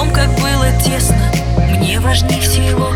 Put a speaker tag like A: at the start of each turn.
A: о том, как было тесно. Мне важнее всего,